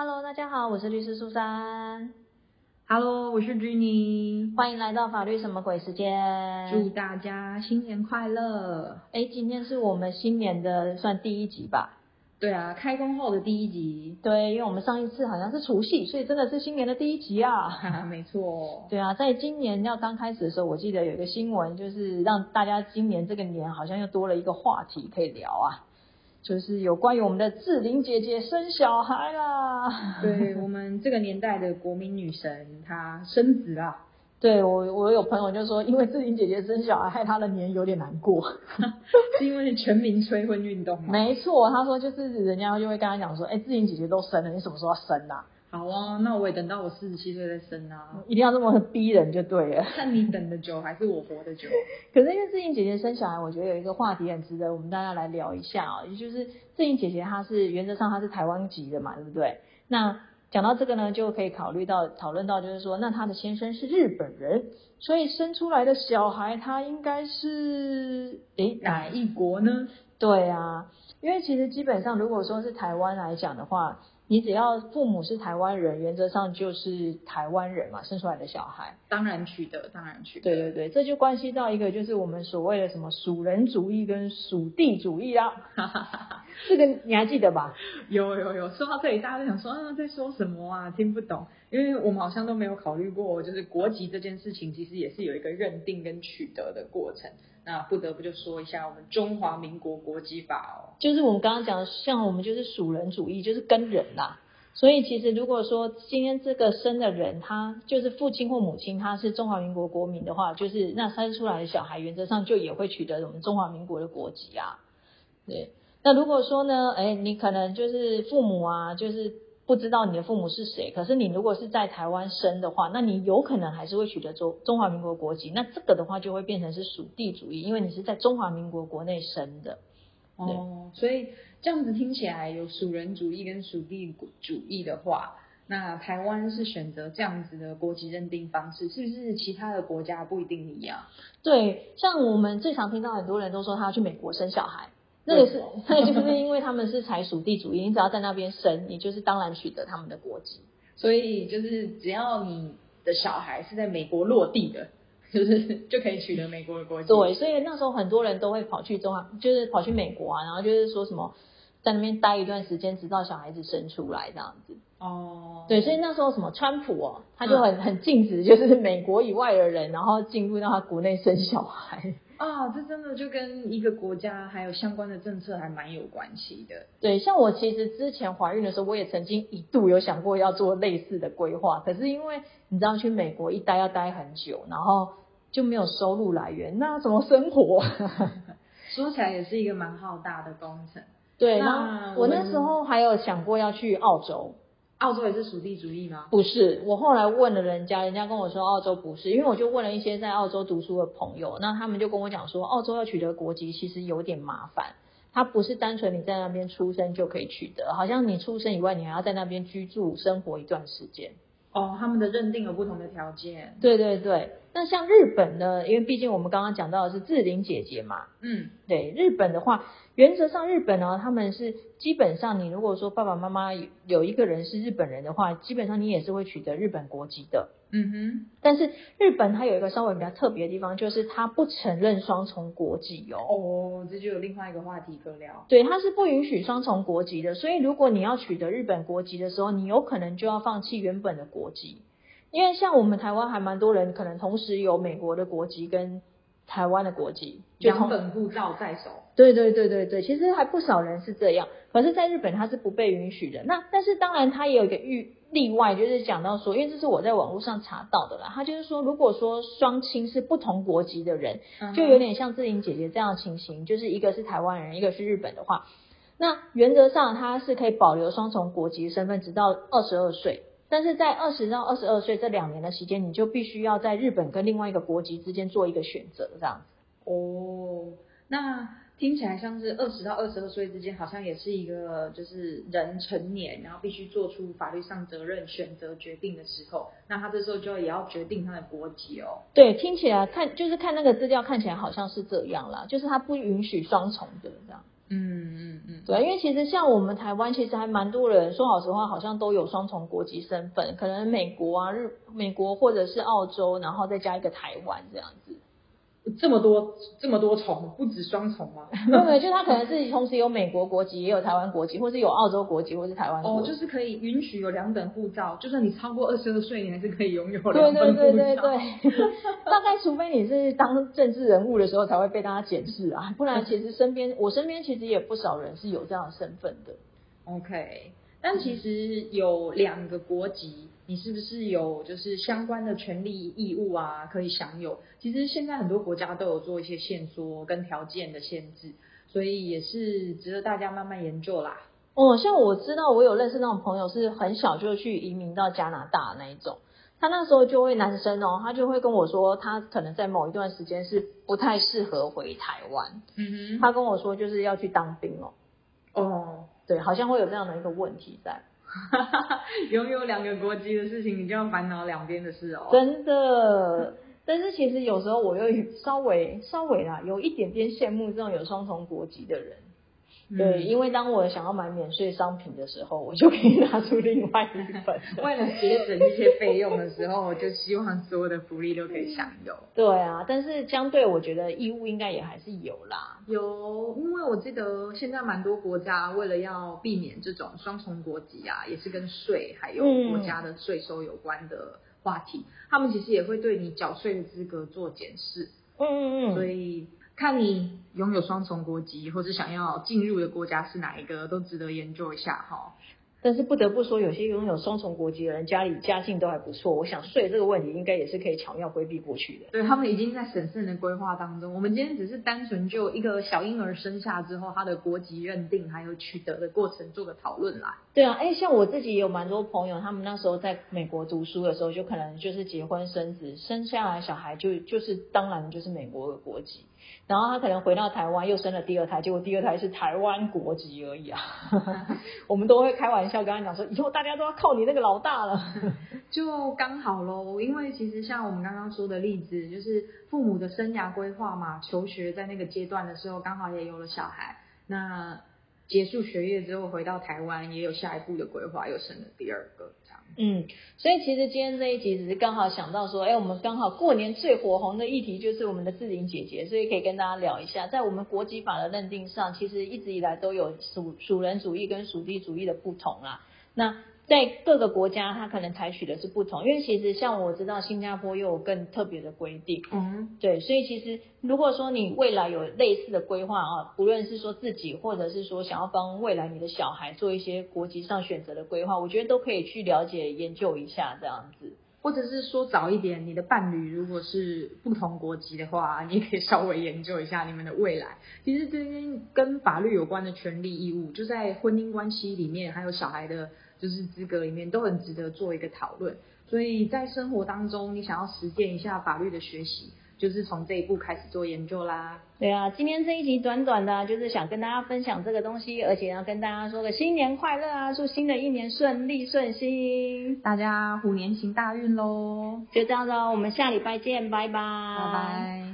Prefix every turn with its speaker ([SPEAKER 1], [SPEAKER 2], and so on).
[SPEAKER 1] Hello，大家好，我是律师苏珊。
[SPEAKER 2] Hello，我是 Jenny，
[SPEAKER 1] 欢迎来到法律什么鬼时间。
[SPEAKER 2] 祝大家新年快乐。
[SPEAKER 1] 哎，今天是我们新年的算第一集吧？
[SPEAKER 2] 对啊，开工后的第一集。
[SPEAKER 1] 对，因为我们上一次好像是除夕，所以真的是新年的第一集啊。
[SPEAKER 2] 哈哈，没错。
[SPEAKER 1] 对啊，在今年要刚开始的时候，我记得有一个新闻，就是让大家今年这个年好像又多了一个话题可以聊啊，就是有关于我们的志玲姐姐生小孩啦。
[SPEAKER 2] 对我们这个年代的国民女神，她生子啦。
[SPEAKER 1] 对我，我有朋友就说，因为志玲姐姐生小孩，害她的年有点难过。
[SPEAKER 2] 是因为全民催婚运动吗？
[SPEAKER 1] 没错，他说就是人家就会跟他讲说，哎、志玲姐姐都生了，你什么时候要生啊？
[SPEAKER 2] 好啊，那我也等到我四十七岁再生啊。
[SPEAKER 1] 一定要这么逼人就对了。
[SPEAKER 2] 看你等的久还是我活的久？
[SPEAKER 1] 可是因为志颖姐姐生小孩，我觉得有一个话题很值得我们大家来聊一下啊、也就是志颖姐姐她是原则上她是台湾籍的嘛，对不对？那讲到这个呢，就可以考虑到讨论到就是说，那她的先生是日本人，所以生出来的小孩他应该是诶
[SPEAKER 2] 哪一国呢？
[SPEAKER 1] 对啊，因为其实基本上如果说是台湾来讲的话，你只要父母是台湾人，原则上就是台湾人嘛，生出来的小孩。
[SPEAKER 2] 当然取得，当然取得。
[SPEAKER 1] 对对对，这就关系到一个就是我们所谓的什么属人主义跟属地主义啊，这个你还记得吧？
[SPEAKER 2] 有有有，说到这里，大家都想说啊，在说什么啊？听不懂，因为我们好像都没有考虑过，就是国籍这件事情，其实也是有一个认定跟取得的过程。那不得不就说一下我们中华民国国籍法哦。
[SPEAKER 1] 就是我们刚刚讲的，像我们就是属人主义，就是跟人啦。所以其实如果说今天这个生的人，他就是父亲或母亲，他是中华民国国民的话，就是那生出来的小孩，原则上就也会取得我们中华民国的国籍啊。对，那如果说呢，哎，你可能就是父母啊，就是不知道你的父母是谁，可是你如果是在台湾生的话，那你有可能还是会取得中中华民国国籍，那这个的话就会变成是属地主义，因为你是在中华民国国内生的。
[SPEAKER 2] 哦，所以这样子听起来有属人主义跟属地主义的话，那台湾是选择这样子的国籍认定方式，是不是其他的国家不一定一样？
[SPEAKER 1] 对，像我们最常听到很多人都说他要去美国生小孩，那个是那个就是因为他们是采属地主义，你只要在那边生，你就是当然取得他们的国籍。
[SPEAKER 2] 所以就是只要你的小孩是在美国落地的，就是就可以取得美国的国籍。
[SPEAKER 1] 对，所以那时候很多人都会跑去中华，就是跑去美国啊，然后就是说什么在那边待一段时间，直到小孩子生出来这样子。
[SPEAKER 2] 哦，
[SPEAKER 1] 对，所以那时候什么川普哦，他就很很禁止就是 美国以外的人，然后进入到他国内生小孩。
[SPEAKER 2] 啊，这真的就跟一个国家还有相关的政策还蛮有关系的。
[SPEAKER 1] 对，像我其实之前怀孕的时候，我也曾经一度有想过要做类似的规划，可是因为你知道去美国一待要待很久，然后就没有收入来源，那怎么生活？
[SPEAKER 2] 说起来也是一个蛮浩大的工程。
[SPEAKER 1] 对，
[SPEAKER 2] 那
[SPEAKER 1] 然后我那时候还有想过要去澳洲，
[SPEAKER 2] 澳洲也是属地主义吗？
[SPEAKER 1] 不是，我后来问了人家，人家跟我说澳洲不是，因为我就问了一些在澳洲读书的朋友，那他们就跟我讲说，澳洲要取得国籍其实有点麻烦，它不是单纯你在那边出生就可以取得，好像你出生以外，你还要在那边居住生活一段时间。
[SPEAKER 2] 哦，他们的认定有不同的条件。
[SPEAKER 1] 对对对，那像日本呢，因为毕竟我们刚刚讲到的是志玲姐姐嘛，
[SPEAKER 2] 嗯，
[SPEAKER 1] 对日本的话，原则上日本呢，他们是基本上你如果说爸爸妈妈有有一个人是日本人的话，基本上你也是会取得日本国籍的。
[SPEAKER 2] 嗯哼，
[SPEAKER 1] 但是日本它有一个稍微比较特别的地方，就是它不承认双重国籍哦。
[SPEAKER 2] 哦，这就有另外一个话题可聊。
[SPEAKER 1] 对，它是不允许双重国籍的，所以如果你要取得日本国籍的时候，你有可能就要放弃原本的国籍，因为像我们台湾还蛮多人可能同时有美国的国籍跟台湾的国籍，就
[SPEAKER 2] 两本护照在手。
[SPEAKER 1] 对对对对对，其实还不少人是这样，可是，在日本它是不被允许的。那但是当然，它也有一个例例外，就是讲到说，因为这是我在网络上查到的啦，他就是说，如果说双亲是不同国籍的人，就有点像志玲姐姐这样的情形，就是一个是台湾人，一个是日本的话，那原则上他是可以保留双重国籍身份，直到二十二岁。但是在二十到二十二岁这两年的时间，你就必须要在日本跟另外一个国籍之间做一个选择，这样子。
[SPEAKER 2] 哦，那听起来像是二十到二十二岁之间，好像也是一个就是人成年，然后必须做出法律上责任、选择决定的时候，那他这时候就也要决定他的国籍哦。
[SPEAKER 1] 对，听起来看就是看那个资料看起来好像是这样啦，就是他不允许双重的这样。
[SPEAKER 2] 嗯嗯嗯，
[SPEAKER 1] 对，因为其实像我们台湾，其实还蛮多人说老实话，好像都有双重国籍身份，可能美国啊、日美国或者是澳洲，然后再加一个台湾这样子。
[SPEAKER 2] 这么多这么多重，不止双重吗？
[SPEAKER 1] 没有没有，就他可能是同时有美国国籍，也有台湾国籍，或是有澳洲国籍，或是台湾国
[SPEAKER 2] 哦，就是可以允许有两本护照，就算你超过二十二岁，你还是可以拥有两本护
[SPEAKER 1] 对对
[SPEAKER 2] 照。
[SPEAKER 1] 对对，大概除非你是当政治人物的时候才会被大家检视啊，不然其实身边我身边其实也不少人是有这样的身份的。
[SPEAKER 2] OK，但其实有两个国籍，你是不是有就是相关的权利义务啊可以享有？其实现在很多国家都有做一些限缩跟条件的限制，所以也是值得大家慢慢研究啦。
[SPEAKER 1] 哦，像我知道我有认识那种朋友是很小就去移民到加拿大那一种，他那时候就会男生哦，他就会跟我说，他可能在某一段时间是不太适合回台湾，
[SPEAKER 2] 嗯哼。
[SPEAKER 1] 他跟我说就是要去当兵哦，
[SPEAKER 2] 哦，
[SPEAKER 1] 对，好像会有这样的一个问题在，哈哈哈
[SPEAKER 2] 拥有两个国籍的事情，你就要烦恼两边的事哦。
[SPEAKER 1] 真的。但是其实有时候我又稍微稍微啦，有一点点羡慕这种有双重国籍的人。对，
[SPEAKER 2] 嗯
[SPEAKER 1] 因为当我想要买免税商品的时候，我就可以拿出另外一本。
[SPEAKER 2] 为了节省一些费用的时候，我就希望所有的福利都可以享有。
[SPEAKER 1] 对啊，但是相对我觉得义务应该也还是有啦。
[SPEAKER 2] 有，因为我记得现在蛮多国家为了要避免这种双重国籍啊，也是跟税还有
[SPEAKER 1] 嗯
[SPEAKER 2] 国家的税收有关的话题，他们其实也会对你缴税的资格做检视，
[SPEAKER 1] 嗯嗯嗯。
[SPEAKER 2] 所以看你拥有双重国籍或者想要进入的国家是哪一个，都值得研究一下哈。
[SPEAKER 1] 但是不得不说，有些拥有双重国籍的人家里家境都还不错，我想税这个问题应该也是可以巧妙规避过去的。
[SPEAKER 2] 对他们已经在审慎的规划当中。我们今天只是单纯就一个小婴儿生下之后，他的国籍认定还有取得的过程做个讨论啦。
[SPEAKER 1] 对啊，哎，像我自己也有蛮多朋友，他们那时候在美国读书的时候，就可能就是结婚生子，生下来小孩就就是当然就是美国的国籍，然后他可能回到台湾又生了第二胎，结果第二胎是台湾国籍而已啊。我们都会开玩笑跟他讲说，以后大家都要靠你那个老大了。
[SPEAKER 2] 就刚好喽，因为其实像我们刚刚说的例子，就是父母的生涯规划嘛，求学在那个阶段的时候，刚好也有了小孩，那结束学业之后回到台湾，也有下一步的规划，又生了第二个这样。
[SPEAKER 1] 嗯，所以其实今天这一集只是刚好想到说，哎，我们刚好过年最火红的议题就是我们的志玲姐姐，所以可以跟大家聊一下，在我们国籍法的认定上，其实一直以来都有属属人主义跟属地主义的不同啦。那在各个国家，它可能采取的是不同，因为其实像我知道新加坡又有更特别的规定，
[SPEAKER 2] 嗯，
[SPEAKER 1] 对，所以其实如果说你未来有类似的规划啊，不论是说自己，或者是说想要帮未来你的小孩做一些国籍上选择的规划，我觉得都可以去了解研究一下这样子。
[SPEAKER 2] 或者是说早一点，你的伴侣如果是不同国籍的话，你也可以稍微研究一下你们的未来。其实这些跟法律有关的权利义务，就在婚姻关系里面，还有小孩的，就是资格里面，都很值得做一个讨论。所以在生活当中，你想要实践一下法律的学习，就是从这一步开始做研究啦。
[SPEAKER 1] 对啊，今天这一集短短的啊，就是想跟大家分享这个东西，而且要跟大家说个新年快乐啊，祝新的一年顺利顺心。
[SPEAKER 2] 大家虎年行大运喽！
[SPEAKER 1] 就这样喽，我们下礼拜见，拜拜，
[SPEAKER 2] 拜拜。